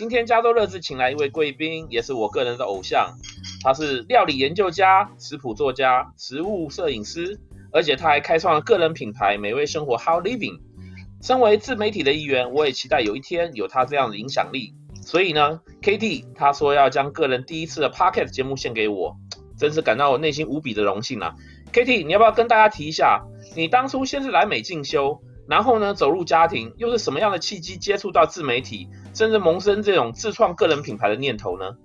今天加州乐志请来一位贵宾，也是我个人的偶像，他是料理研究家、食谱作家、食物摄影师，而且他还开创了个人品牌美味生活 How Living。身为自媒体的一员，我也期待有一天有他这样的影响力。所以呢，Katie 他说要将个人第一次的 Pocket 节目献给我，真是感到我内心无比的荣幸啊。Katie，你要不要跟大家提一下，你当初先是来美进修，然后呢走入家庭，又是什么样的契机接触到自媒体，甚至萌生这种自创个人品牌的念头呢？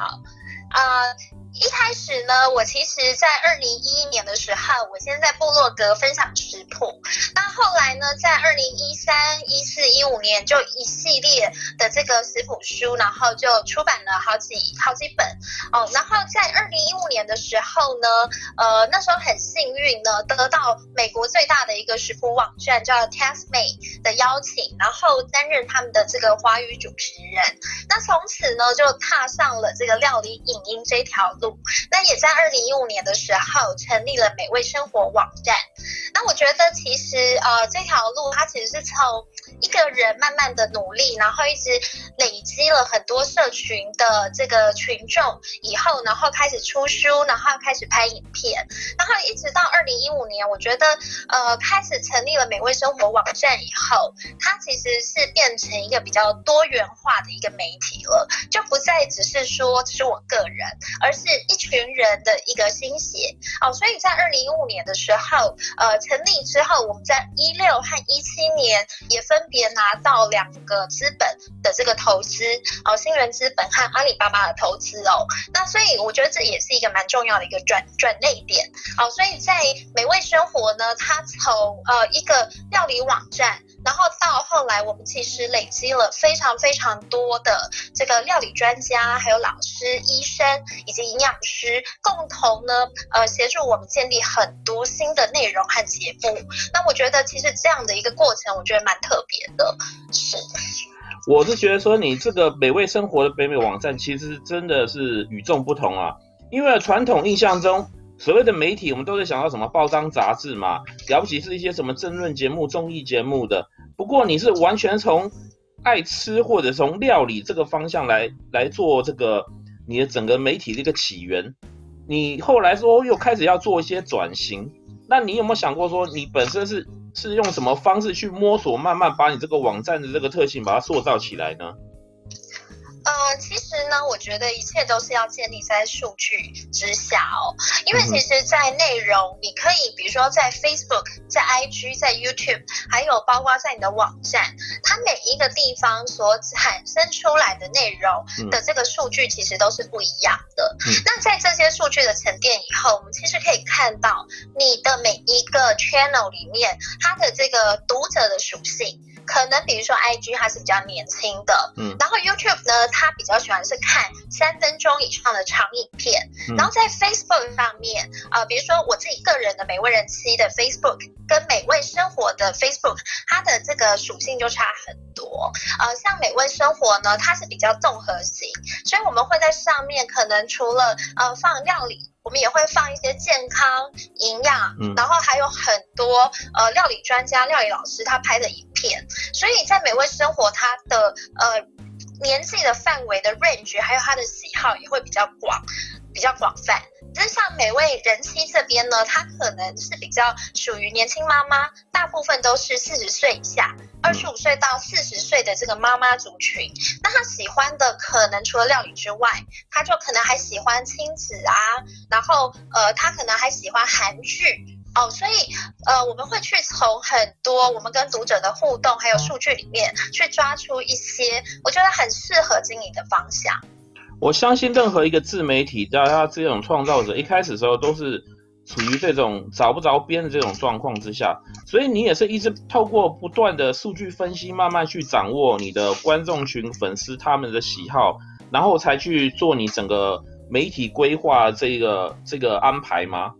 好，呃、一开始呢，我其实，在二零一一年的时候，我先在部落格分享食谱。那后来呢，在二零一三、一四、一五年，就一系列的这个食谱书，然后就出版了好几好几本哦。然后在二零一五年的时候呢，呃，那时候很幸运呢，得到美国最大的一个食谱网站叫 TestMate 的邀请，然后担任他们的这个华语主持人。那从此呢，就踏上了这个料理影音这条路。那也在二零一五年的时候成立了美味生活网站。那我觉得其实呃这条路它其实是从一个人慢慢的努力，然后一直累积了很多社群的这个群众以后，然后开始出书，然后开始拍影片，然后一直到二零一五年，我觉得呃开始成立了美味生活网站以后，它其实是变成一个比较多元化的一个媒体了，就不再只是说只是我个人，而是。一群人的一个心血哦，所以在二零一五年的时候，呃，成立之后，我们在一六和一七年也分别拿到两个资本的这个投资哦，新人资本和阿里巴巴的投资哦。那所以我觉得这也是一个蛮重要的一个转转捩点哦。所以在美味生活呢，它从呃一个料理网站。然后到后来，我们其实累积了非常非常多的这个料理专家，还有老师、医生以及营养师，共同呢，呃，协助我们建立很多新的内容和节目。那我觉得，其实这样的一个过程，我觉得蛮特别的。是，我是觉得说，你这个美味生活的北美网站，其实真的是与众不同啊，因为传统印象中。所谓的媒体，我们都在想到什么报章杂志嘛，了不起是一些什么政论节目、综艺节目的。不过你是完全从爱吃或者从料理这个方向来来做这个你的整个媒体的一个起源。你后来说又开始要做一些转型，那你有没有想过说你本身是是用什么方式去摸索，慢慢把你这个网站的这个特性把它塑造起来呢？呃，其实呢，我觉得一切都是要建立在数据之下哦。因为其实，在内容，你可以比如说在 Facebook、在 IG、在 YouTube，还有包括在你的网站，它每一个地方所产生出来的内容的这个数据，其实都是不一样的。嗯。那在这些数据的沉淀以后，我们其实可以看到你的每一个 channel 里面，它的这个读者的属性。可能比如说 IG 它是比较年轻的，嗯，然后 YouTube 呢，它比较喜欢是看三分钟以上的长影片，嗯，然后在 Facebook 上面，呃，比如说我自己个人的美味人妻的 Facebook 跟美味生活的 Facebook，它的这个属性就差很多，呃，像美味生活呢，它是比较综合型，所以我们会在上面可能除了呃放料理。我们也会放一些健康、营养，嗯，然后还有很多呃料理专家、料理老师他拍的影片，所以在美味生活，它的呃年纪的范围的 range，还有他的喜好也会比较广，比较广泛。就像美味人妻这边呢，它可能是比较属于年轻妈妈，大部分都是四十岁以下，二十五岁到四十岁的这个妈妈族群。那她喜欢的可能除了料理之外，她就可能还喜欢亲子啊，然后呃，她可能还喜欢韩剧哦。所以呃，我们会去从很多我们跟读者的互动还有数据里面去抓出一些我觉得很适合经营的方向。我相信任何一个自媒体，叫他这种创造者，一开始时候都是处于这种找不着边的这种状况之下，所以你也是一直透过不断的数据分析，慢慢去掌握你的观众群、粉丝他们的喜好，然后才去做你整个媒体规划这个这个安排吗？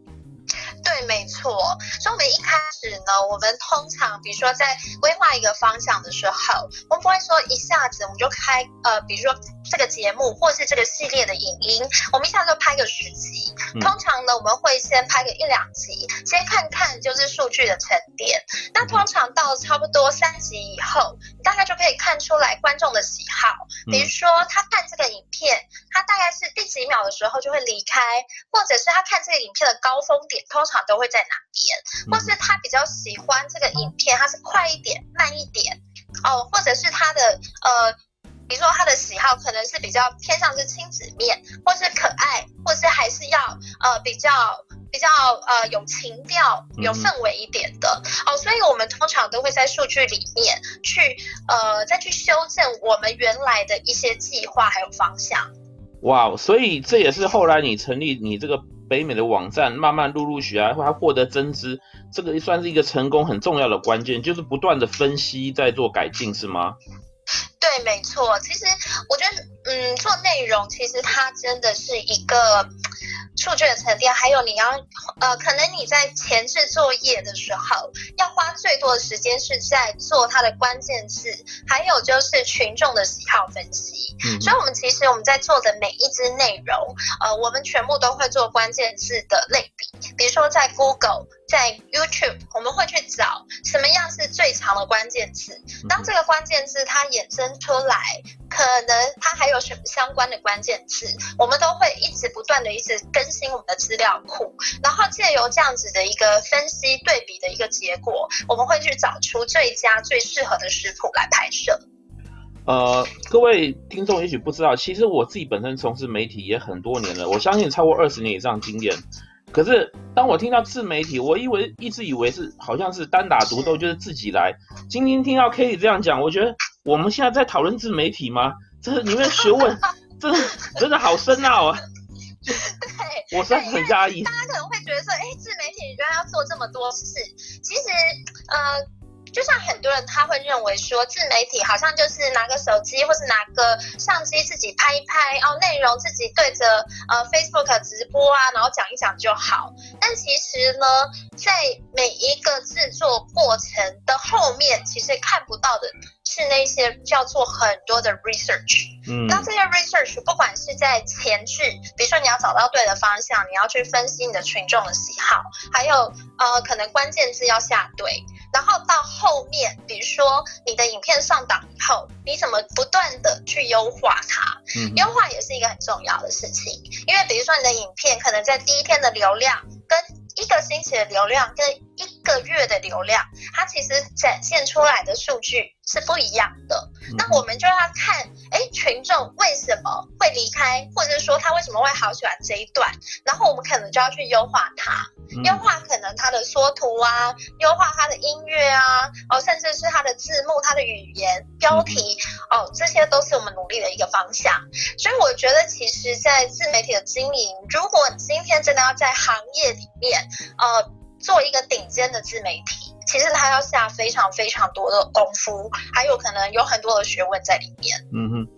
对，没错，所以我们一开始呢，我们通常比如说在规划一个方向的时候，我们不会说一下子我们就开呃，比如说这个节目或是这个系列的影音，我们一下就拍个十集。通常呢，我们会先拍个一两集，先看看就是数据的沉淀。那通常到差不多三集以后，你大概就可以看出来观众的喜好，比如说他看这个影片，他大概是第几秒的时候就会离开，或者是他看这个影片的高峰点通常都会在哪边，或是他比较喜欢这个影片，他是快一点、慢一点，哦，或者是他的呃。比如说他的喜好可能是比较偏向是亲子面，或是可爱，或是还是要呃比较比较呃有情调、有氛围一点的哦，所以我们通常都会在数据里面去呃再去修正我们原来的一些计划还有方向。哇，所以这也是后来你成立你这个北美的网站，慢慢陆陆续续还获得增资，这个算是一个成功很重要的关键，就是不断的分析在做改进，是吗？对，没错。其实我觉得，嗯，做内容其实它真的是一个数据的沉淀，还有你要，呃，可能你在前置作业的时候，要花最多的时间是在做它的关键字，还有就是群众的喜好分析。嗯，所以，我们其实我们在做的每一支内容，呃，我们全部都会做关键字的类比，比如说在 Google。在 YouTube，我们会去找什么样是最长的关键字。当这个关键字它衍生出来，可能它还有什么相关的关键字，我们都会一直不断的一直更新我们的资料库，然后借由这样子的一个分析对比的一个结果，我们会去找出最佳最适合的食谱来拍摄。呃，各位听众也许不知道，其实我自己本身从事媒体也很多年了，我相信超过二十年以上经验。可是当我听到自媒体，我以为一直以为是好像是单打独斗，就是自己来。今天听到 Katie 这样讲，我觉得我们现在在讨论自媒体吗？这里面学问 真的真的好深奥啊！对，我是很压抑。大家可能会觉得说，哎，自媒体居然要做这么多事，其实呃。就像很多人他会认为说，自媒体好像就是拿个手机或是拿个相机自己拍一拍哦，内容自己对着呃 Facebook 直播啊，然后讲一讲就好。但其实呢，在每一个制作过程的后面，其实看不到的是那些叫做很多的 research。嗯，那这些 research 不管是在前置，比如说你要找到对的方向，你要去分析你的群众的喜好，还有呃可能关键字要下对。然后到后面，比如说你的影片上档以后，你怎么不断的去优化它？嗯，优化也是一个很重要的事情，因为比如说你的影片可能在第一天的流量，跟一个星期的流量，跟一个月的流量，它其实展现出来的数据是不一样的。那我们就要看，哎，群众为什么会离开，或者说他为什么会好喜欢这一段，然后我们可能就要去优化它。优化可能它的缩图啊，优化它的音乐啊，哦，甚至是它的字幕、它的语言、标题，哦，这些都是我们努力的一个方向。所以我觉得，其实，在自媒体的经营，如果今天真的要在行业里面，呃，做一个顶尖的自媒体，其实他要下非常非常多的功夫，还有可能有很多的学问在里面。嗯哼，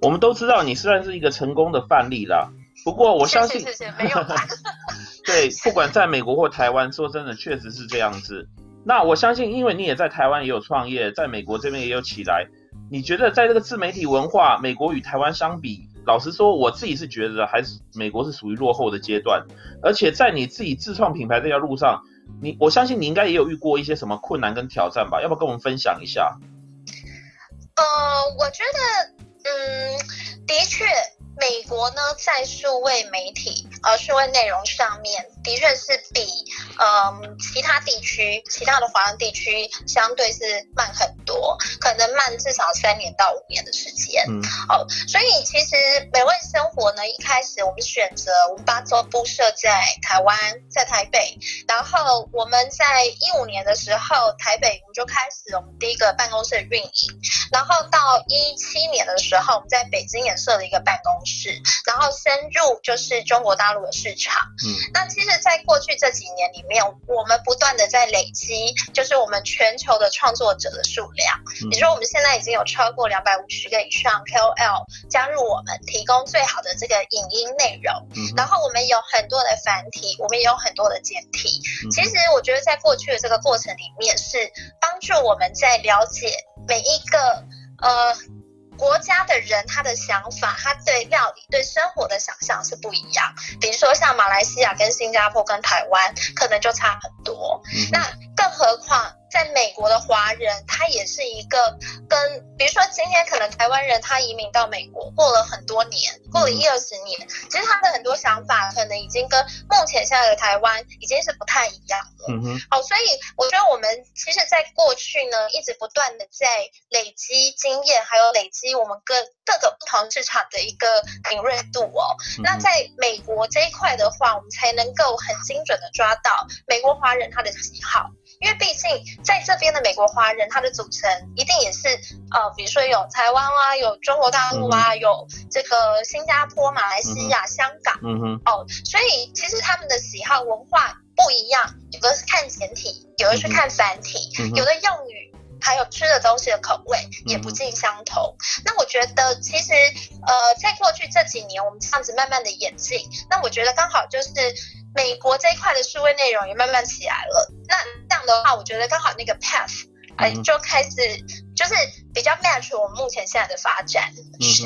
我们都知道你虽然是一个成功的范例啦，不过我相信，谢谢，谢谢，没有。对，不管在美国或台湾，说真的，确实是这样子。那我相信，因为你也在台湾也有创业，在美国这边也有起来。你觉得在这个自媒体文化，美国与台湾相比，老实说，我自己是觉得还是美国是属于落后的阶段。而且在你自己自创品牌这条路上，你我相信你应该也有遇过一些什么困难跟挑战吧？要不要跟我们分享一下？呃，我觉得，嗯，的确。美国呢，在数位媒体呃数位内容上面，的确是比嗯、呃、其他地区、其他的华人地区相对是慢很多，可能慢至少三年到五年的时间。嗯，哦，所以其实美味生活呢，一开始我们选择我们把总部设在台湾，在台北，然后我们在一五年的时候，台北我们就开始我们第一个办公室的运营，然后到一七年的时候，我们在北京也设了一个办公室。然后深入就是中国大陆的市场。嗯，那其实，在过去这几年里里面，我们不断的在累积，就是我们全球的创作者的数量。比如说，我们现在已经有超过两百五十个以上 KOL 加入我们，提供最好的这个影音内容。然后我们有很多的繁体，我们也有很多的简体。其实我觉得在过去的这个过程里面，是帮助我们在了解每一个呃。国家的人，他的想法，他对料理、对生活的想象是不一样。比如说，像马来西亚跟新加坡跟台湾，可能就差很多。嗯、那更何况。在美国的华人，他也是一个跟，比如说今天可能台湾人他移民到美国，过了很多年，过了一二十年，其实他的很多想法可能已经跟目前现在的台湾已经是不太一样了。嗯哼。好，所以我觉得我们其实在过去呢，一直不断的在累积经验，还有累积我们各各个不同市场的一个敏锐度哦。嗯、那在美国这一块的话，我们才能够很精准的抓到美国华人他的喜好。因为毕竟在这边的美国华人，他的组成一定也是呃，比如说有台湾啊，有中国大陆啊，嗯、有这个新加坡、马来西亚、嗯、香港，嗯哼，哦，所以其实他们的喜好文化不一样，有的是看简体，有的是看繁体，嗯、有的用语还有吃的东西的口味也不尽相同。嗯、那我觉得其实呃，在过去这几年，我们这样子慢慢的演进，那我觉得刚好就是。美国这一块的数位内容也慢慢起来了，那这样的话，我觉得刚好那个 path，哎，就开始就是比较 match 我们目前现在的发展。是。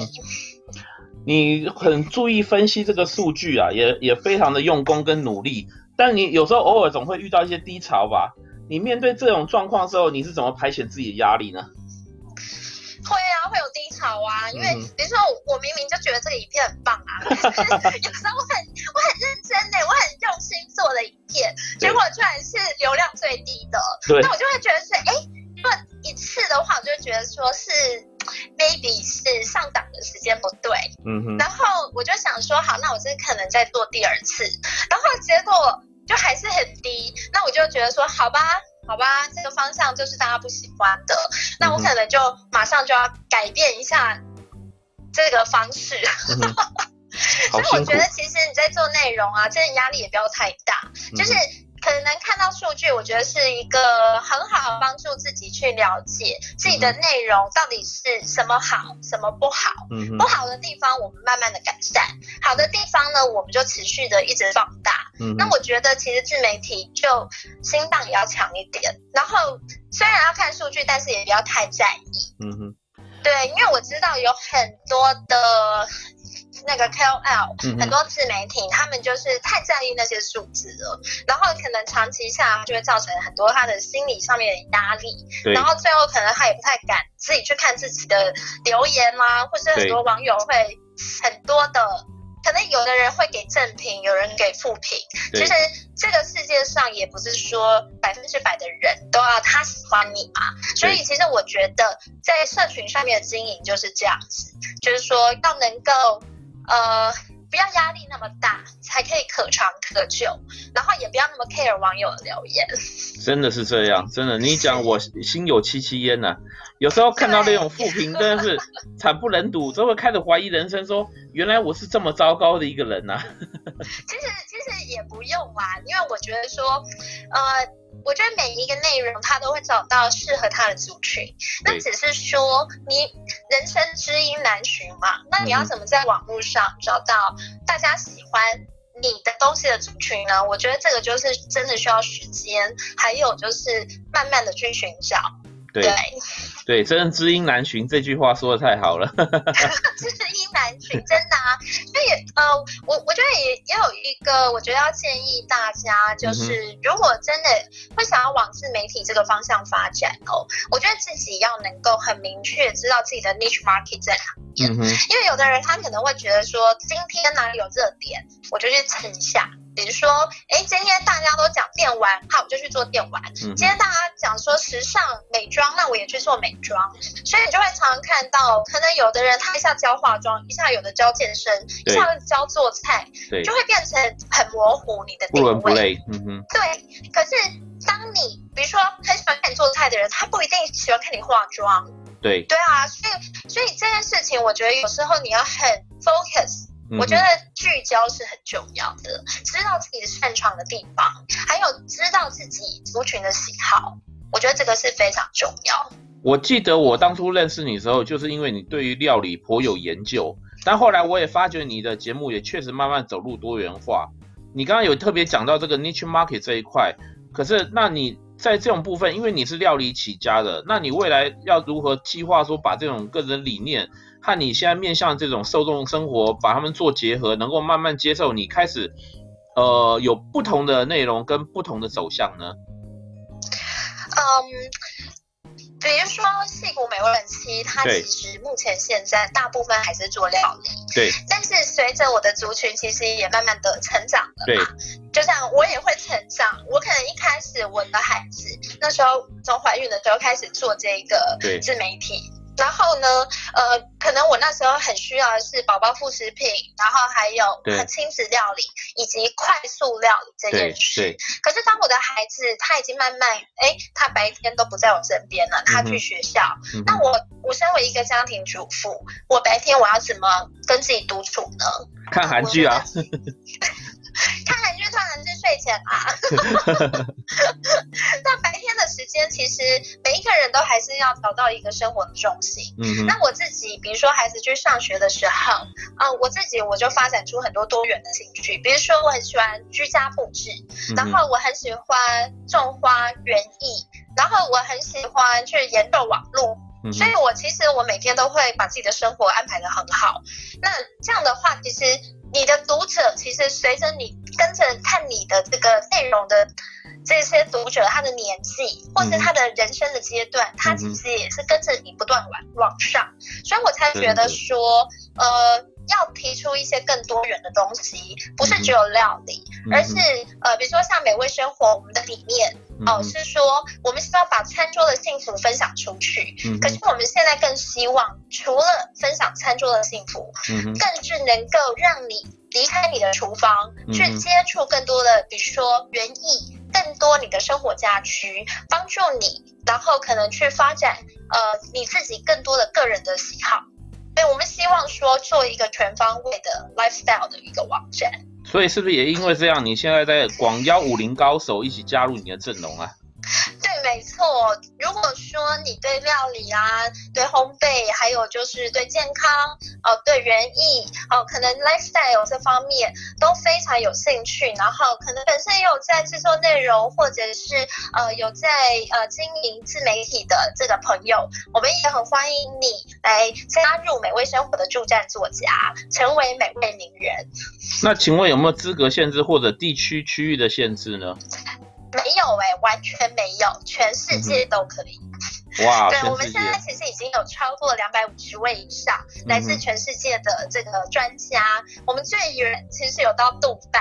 你很注意分析这个数据啊，也也非常的用功跟努力，但你有时候偶尔总会遇到一些低潮吧？你面对这种状况的时候，你是怎么排遣自己的压力呢？会啊，会有低潮啊，因为比如说我明明就觉得这个影片很棒啊，有时候我很我很认真的，我很用心做的影片，结果居然是流量最低的，那我就会觉得是，哎，如果一次的话，我就会觉得说是 maybe 是上档的时间不对，嗯哼，然后我就想说，好，那我这可能再做第二次，然后结果就还是很低，那我就觉得说，好吧。好吧，这个方向就是大家不喜欢的，那我可能就马上就要改变一下这个方式。嗯、所以我觉得，其实你在做内容啊，真的压力也不要太大，就是。可能看到数据，我觉得是一个很好帮助自己去了解自己的内容到底是什么好，什么不好。嗯哼，不好的地方我们慢慢的改善，好的地方呢，我们就持续的一直放大。嗯，那我觉得其实自媒体就心脏也要强一点，然后虽然要看数据，但是也不要太在意。嗯哼，对，因为我知道有很多的。那个 KOL、嗯、很多自媒体，他们就是太在意那些数字了，然后可能长期下就会造成很多他的心理上面的压力，然后最后可能他也不太敢自己去看自己的留言啦，或是很多网友会很多的，可能有的人会给正评，有人给负评。其实这个世界上也不是说百分之百的人都要他喜欢你嘛，所以其实我觉得在社群上面的经营就是这样子，就是说要能够。呃，不要压力那么大，才可以可长可久。然后也不要那么 care 网友的留言。真的是这样，真的，你讲我心有戚戚焉呐。有时候看到那种负评，真的是惨不忍睹，都会开始怀疑人生，说原来我是这么糟糕的一个人呐。其实其实也不用啊，因为我觉得说，呃。我觉得每一个内容，他都会找到适合他的族群。那只是说，你人生知音难寻嘛。那你要怎么在网络上找到大家喜欢你的东西的族群呢？我觉得这个就是真的需要时间，还有就是慢慢的去寻找。对对，真的知音难寻这句话说的太好了。知音难寻，真的啊。所以呃，我我觉得也也有一个，我觉得要建议大家，就是如果真的会想要往自媒体这个方向发展哦，我觉得自己要能够很明确知道自己的 niche market 在哪边。因为有的人他可能会觉得说，今天哪里有热点，我就去蹭一下。比如说，哎，今天大家都讲电玩，好，我就去做电玩。嗯、今天大家讲说时尚美妆，那我也去做美妆。所以你就会常常看到，可能有的人他一下教化妆，一下有的教健身，一下教做菜，对就会变成很模糊你的定位。不伦不类。嗯哼。对，可是当你比如说很喜欢看你做菜的人，他不一定喜欢看你化妆。对。对啊，所以所以这件事情，我觉得有时候你要很 focus。我觉得聚焦是很重要的，知道自己擅长的地方，还有知道自己族群的喜好，我觉得这个是非常重要。我记得我当初认识你的时候，就是因为你对于料理颇有研究，但后来我也发觉你的节目也确实慢慢走入多元化。你刚刚有特别讲到这个 niche market 这一块，可是那你在这种部分，因为你是料理起家的，那你未来要如何计划说把这种个人理念？和你现在面向这种受众生活，把他们做结合，能够慢慢接受你开始，呃，有不同的内容跟不同的走向呢？嗯，比如说矽谷美味人妻，它其实目前现在大部分还是做料理，对。但是随着我的族群其实也慢慢的成长了，对。就像我也会成长，我可能一开始我的孩子那时候从怀孕的时候开始做这个自媒体。然后呢，呃，可能我那时候很需要的是宝宝副食品，然后还有很亲子料理以及快速料理这件事。可是当我的孩子他已经慢慢，哎，他白天都不在我身边了，他去学校，嗯、那我我身为一个家庭主妇，我白天我要怎么跟自己独处呢？看韩剧啊。看韩剧，看韩剧睡前啊。那白天的时间，其实每一个人都还是要找到一个生活的重心。嗯。那我自己，比如说孩子去上学的时候，啊、呃，我自己我就发展出很多多元的兴趣，比如说我很喜欢居家布置，然后我很喜欢种花园艺，然后我很喜欢去研究网络。嗯。所以我其实我每天都会把自己的生活安排的很好。那这样的话，其实。你的读者其实随着你跟着看你的这个内容的这些读者，他的年纪或是他的人生的阶段，他其实也是跟着你不断往往上，所以我才觉得说，呃，要提出一些更多元的东西，不是只有料理，而是呃，比如说像美味生活，我们的理念。哦，是说我们希望把餐桌的幸福分享出去。嗯，可是我们现在更希望，除了分享餐桌的幸福，嗯，更是能够让你离开你的厨房，嗯，去接触更多的，比如说园艺，更多你的生活家居，帮助你，然后可能去发展呃你自己更多的个人的喜好。所以我们希望说做一个全方位的 lifestyle 的一个网站。所以是不是也因为这样，你现在在广邀武林高手一起加入你的阵容啊？对，没错。如果说你对料理啊、对烘焙，还有就是对健康哦、对园艺哦，可能 lifestyle 这方面都非常有兴趣，然后可能本身也有在制作内容，或者是呃有在呃经营自媒体的这个朋友，我们也很欢迎你来加入美味生活的助战作家，成为美味名人。那请问有没有资格限制或者地区区域的限制呢？没有哎、欸，完全没有，全世界都可以。嗯、哇，对，我们现在其实已经有超过两百五十位以上来自全世界的这个专家，嗯、我们最远其实有到杜拜。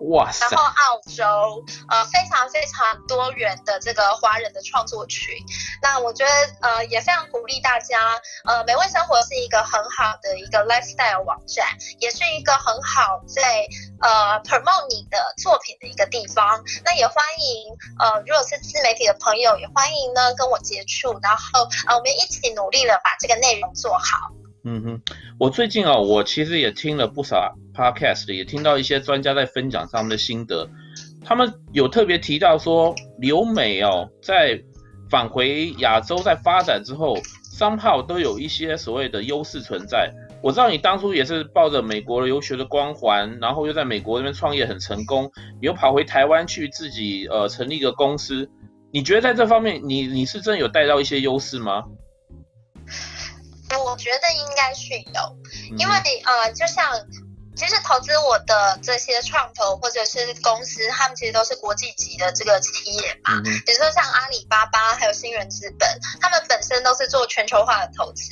哇！然后澳洲，呃，非常非常多元的这个华人的创作群。那我觉得，呃，也非常鼓励大家，呃，美味生活是一个很好的一个 lifestyle 网站，也是一个很好在呃 promote 你的作品的一个地方。那也欢迎，呃，如果是自媒体的朋友，也欢迎呢跟我接触，然后呃，我们一起努力的把这个内容做好。嗯哼，我最近啊、哦，我其实也听了不少 podcast，也听到一些专家在分享他们的心得。他们有特别提到说，留美哦，在返回亚洲在发展之后商号都有一些所谓的优势存在。我知道你当初也是抱着美国留学的光环，然后又在美国那边创业很成功，又跑回台湾去自己呃成立一个公司。你觉得在这方面，你你是真的有带到一些优势吗？我觉得应该是有，因为呃，就像其实投资我的这些创投或者是公司，他们其实都是国际级的这个企业嘛，比如说像阿里巴巴还有新源资本，他们本身都是做全球化的投资。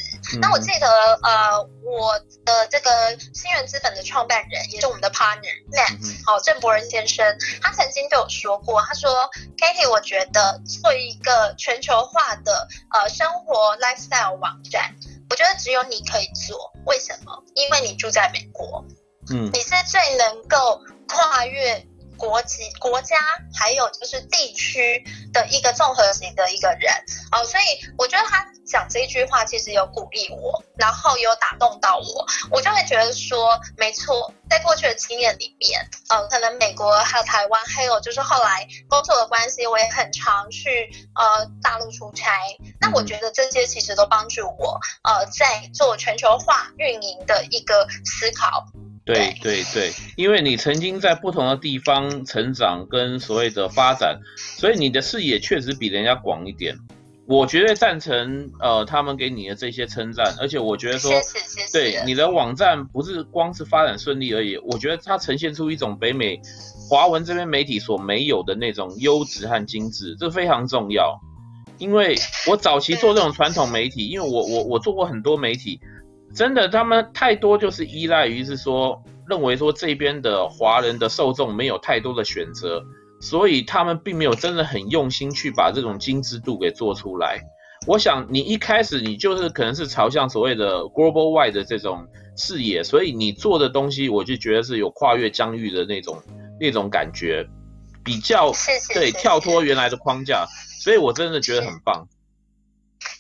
那我记得呃，我的这个新源资本的创办人也是我们的 partner Matt，好，郑伯仁先生，他曾经对我说过，他说，Katie，我觉得做一个全球化的呃生活 lifestyle 网站。我觉得只有你可以做，为什么？因为你住在美国，嗯，你是最能够跨越国籍、国家，还有就是地区的一个综合型的一个人。哦，所以我觉得他讲这句话其实有鼓励我，然后有打动到我，我就会觉得说，没错，在过去的经验里面，呃，可能美国还有台湾，还有就是后来工作的关系，我也很常去呃大陆出差，那我觉得这些其实都帮助我呃在做全球化运营的一个思考。对对对，因为你曾经在不同的地方成长跟所谓的发展，所以你的视野确实比人家广一点。我绝对赞成呃他们给你的这些称赞，而且我觉得说，谢谢谢谢对你的网站不是光是发展顺利而已，我觉得它呈现出一种北美华文这边媒体所没有的那种优质和精致，这非常重要。因为我早期做这种传统媒体，因为我我我做过很多媒体。真的，他们太多就是依赖于是说，认为说这边的华人的受众没有太多的选择，所以他们并没有真的很用心去把这种精致度给做出来。我想你一开始你就是可能是朝向所谓的 global wide 的这种视野，所以你做的东西我就觉得是有跨越疆域的那种那种感觉，比较对跳脱原来的框架，所以我真的觉得很棒。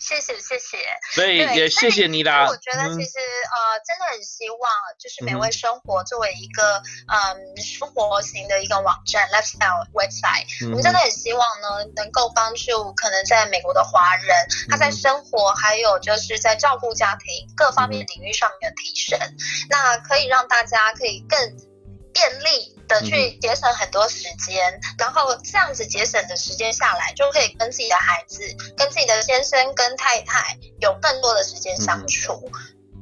谢谢谢谢，所以也谢谢你啦。我觉得其实、嗯、呃，真的很希望就是美味生活作为一个嗯生活型的一个网站、嗯、lifestyle website，、嗯、我们真的很希望呢，能够帮助可能在美国的华人，他在生活还有就是在照顾家庭各方面领域上面的提升，嗯、那可以让大家可以更便利。的去节省很多时间，嗯、然后这样子节省的时间下来，就可以跟自己的孩子、跟自己的先生、跟太太有更多的时间相处。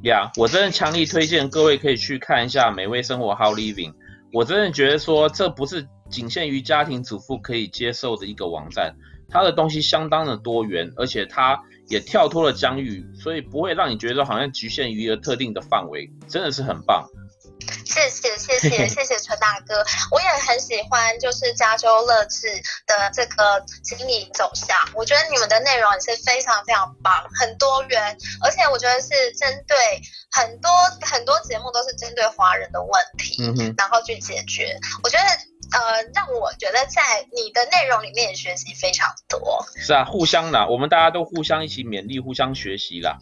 呀、嗯，yeah, 我真的强力推荐各位可以去看一下美味生活 How Living。我真的觉得说，这不是仅限于家庭主妇可以接受的一个网站，它的东西相当的多元，而且它也跳脱了疆域，所以不会让你觉得好像局限于一个特定的范围，真的是很棒。谢谢谢谢 谢谢陈大哥，我也很喜欢就是加州乐智的这个经营走向，我觉得你们的内容也是非常非常棒，很多元，而且我觉得是针对很多很多节目都是针对华人的问题，然后去解决，我觉得呃让我觉得在你的内容里面学习非常多。是啊，互相的，我们大家都互相一起勉励，互相学习啦。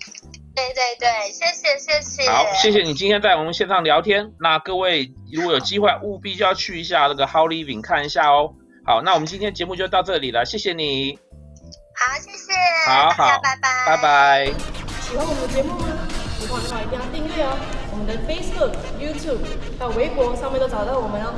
对对对，谢谢谢谢。好，谢谢你今天在我们线上聊天。那各位如果有机会，务必就要去一下那个 How Living 看一下哦。好，那我们今天节目就到这里了，谢谢你。好，谢谢。好好，拜拜，拜拜。喜欢我们的节目吗？喜欢的话一定要订阅哦。我们的 Facebook、YouTube 还有微博上面都找到我们哦。